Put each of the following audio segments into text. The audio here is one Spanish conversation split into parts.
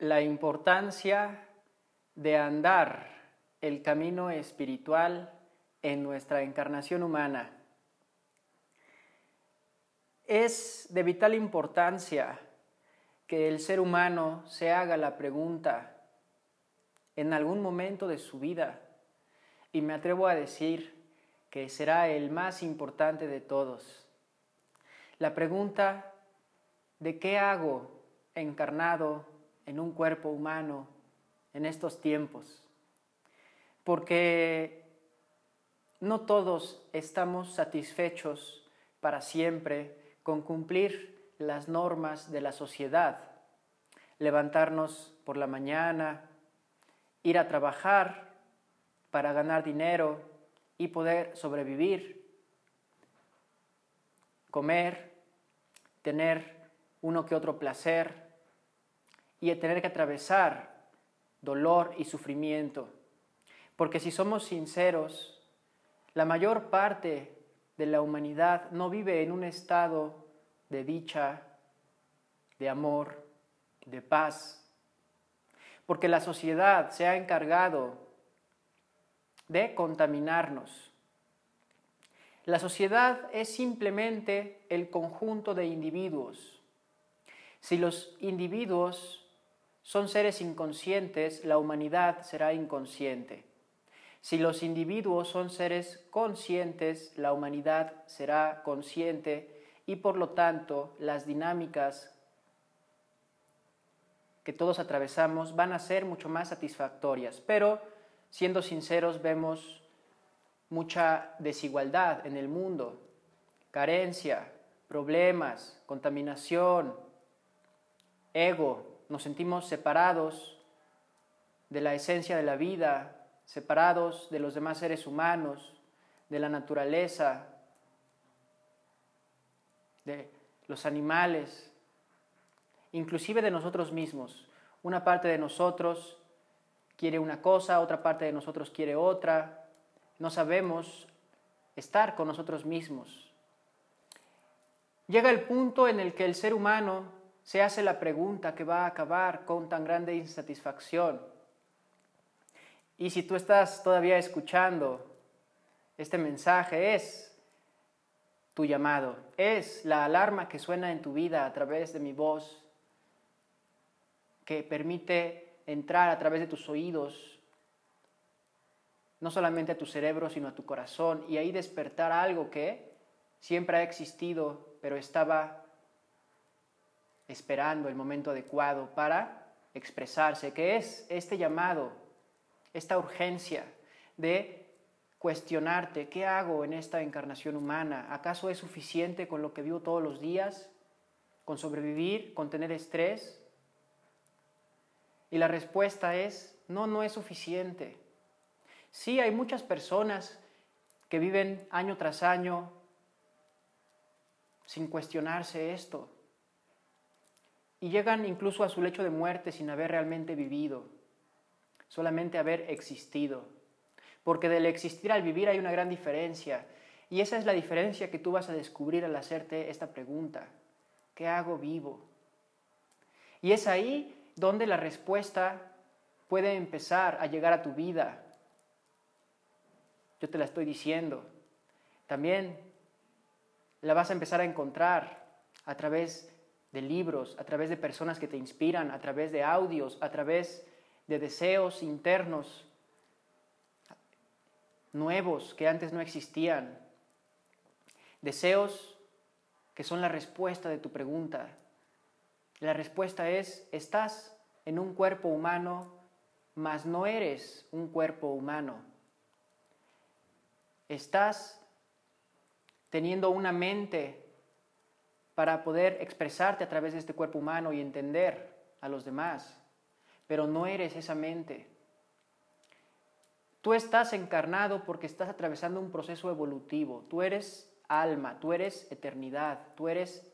la importancia de andar el camino espiritual en nuestra encarnación humana. Es de vital importancia que el ser humano se haga la pregunta en algún momento de su vida, y me atrevo a decir que será el más importante de todos. La pregunta de qué hago encarnado en un cuerpo humano en estos tiempos. Porque no todos estamos satisfechos para siempre con cumplir las normas de la sociedad, levantarnos por la mañana, ir a trabajar para ganar dinero y poder sobrevivir, comer, tener uno que otro placer, y tener que atravesar dolor y sufrimiento. Porque si somos sinceros, la mayor parte de la humanidad no vive en un estado de dicha, de amor, de paz, porque la sociedad se ha encargado de contaminarnos. La sociedad es simplemente el conjunto de individuos. Si los individuos son seres inconscientes, la humanidad será inconsciente. Si los individuos son seres conscientes, la humanidad será consciente y por lo tanto las dinámicas que todos atravesamos van a ser mucho más satisfactorias. Pero, siendo sinceros, vemos mucha desigualdad en el mundo, carencia, problemas, contaminación, ego, nos sentimos separados de la esencia de la vida, separados de los demás seres humanos, de la naturaleza, de los animales, inclusive de nosotros mismos. Una parte de nosotros quiere una cosa, otra parte de nosotros quiere otra. No sabemos estar con nosotros mismos. Llega el punto en el que el ser humano se hace la pregunta que va a acabar con tan grande insatisfacción. Y si tú estás todavía escuchando este mensaje, es tu llamado, es la alarma que suena en tu vida a través de mi voz, que permite entrar a través de tus oídos, no solamente a tu cerebro, sino a tu corazón, y ahí despertar algo que siempre ha existido, pero estaba esperando el momento adecuado para expresarse, que es este llamado, esta urgencia de cuestionarte, ¿qué hago en esta encarnación humana? ¿Acaso es suficiente con lo que vivo todos los días? ¿Con sobrevivir? ¿Con tener estrés? Y la respuesta es, no, no es suficiente. Sí, hay muchas personas que viven año tras año sin cuestionarse esto, y llegan incluso a su lecho de muerte sin haber realmente vivido, solamente haber existido. Porque del existir al vivir hay una gran diferencia. Y esa es la diferencia que tú vas a descubrir al hacerte esta pregunta. ¿Qué hago vivo? Y es ahí donde la respuesta puede empezar a llegar a tu vida. Yo te la estoy diciendo. También la vas a empezar a encontrar a través de libros, a través de personas que te inspiran, a través de audios, a través de deseos internos nuevos que antes no existían. Deseos que son la respuesta de tu pregunta. La respuesta es, estás en un cuerpo humano, mas no eres un cuerpo humano. Estás teniendo una mente para poder expresarte a través de este cuerpo humano y entender a los demás, pero no eres esa mente. Tú estás encarnado porque estás atravesando un proceso evolutivo. Tú eres alma, tú eres eternidad, tú eres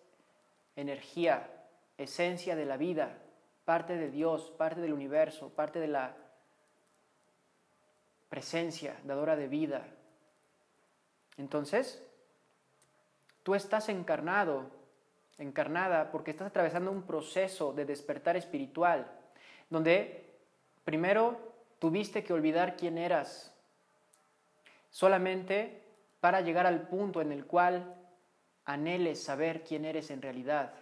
energía, esencia de la vida, parte de Dios, parte del universo, parte de la presencia dadora de vida. Entonces, tú estás encarnado encarnada porque estás atravesando un proceso de despertar espiritual. donde primero tuviste que olvidar quién eras, solamente para llegar al punto en el cual anheles saber quién eres en realidad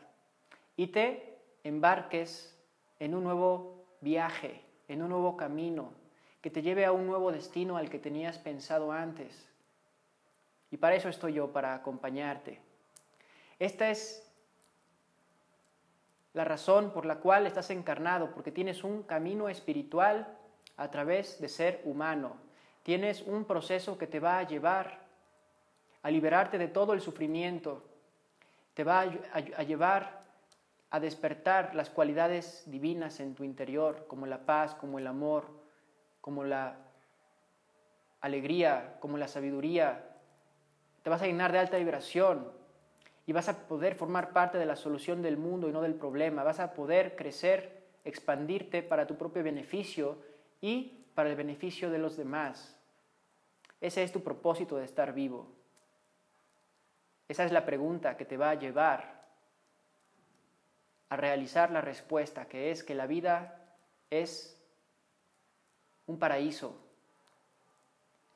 y te embarques en un nuevo viaje, en un nuevo camino, que te lleve a un nuevo destino al que tenías pensado antes. Y para eso estoy yo, para acompañarte. Esta es la razón por la cual estás encarnado, porque tienes un camino espiritual a través de ser humano. Tienes un proceso que te va a llevar a liberarte de todo el sufrimiento, te va a, llevar a despertar las cualidades divinas en tu interior, como la paz, como el amor, como la alegría, como la sabiduría. Te vas a llenar de alta vibración, y vas a poder formar parte de la solución del mundo y no del problema. Vas a poder crecer, expandirte para tu propio beneficio y para el beneficio de los demás. Ese es tu propósito de estar vivo. Esa es la pregunta que te va a llevar a realizar la respuesta, que es que la vida es un paraíso,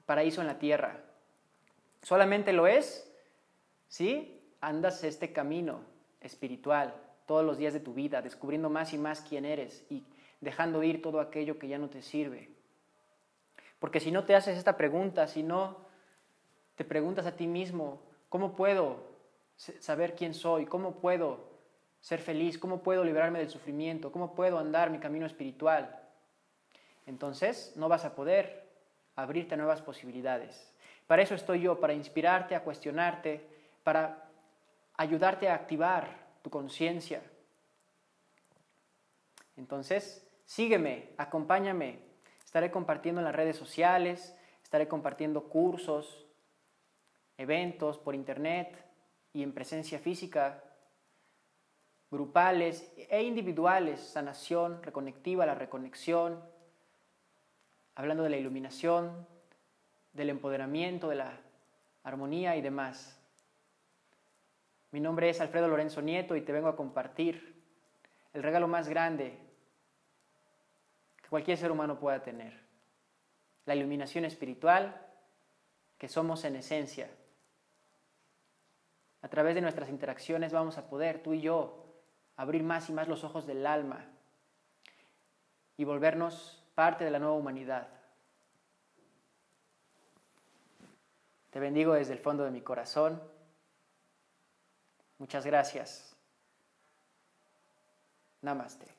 paraíso en la tierra. Solamente lo es, ¿sí? Andas este camino espiritual todos los días de tu vida, descubriendo más y más quién eres y dejando ir todo aquello que ya no te sirve. Porque si no te haces esta pregunta, si no te preguntas a ti mismo, ¿cómo puedo saber quién soy? ¿Cómo puedo ser feliz? ¿Cómo puedo liberarme del sufrimiento? ¿Cómo puedo andar mi camino espiritual? Entonces no vas a poder abrirte nuevas posibilidades. Para eso estoy yo, para inspirarte, a cuestionarte, para ayudarte a activar tu conciencia. Entonces, sígueme, acompáñame. Estaré compartiendo en las redes sociales, estaré compartiendo cursos, eventos por internet y en presencia física, grupales e individuales, sanación reconectiva, la reconexión, hablando de la iluminación, del empoderamiento, de la armonía y demás. Mi nombre es Alfredo Lorenzo Nieto y te vengo a compartir el regalo más grande que cualquier ser humano pueda tener. La iluminación espiritual que somos en esencia. A través de nuestras interacciones vamos a poder, tú y yo, abrir más y más los ojos del alma y volvernos parte de la nueva humanidad. Te bendigo desde el fondo de mi corazón. Muchas gracias. Namaste.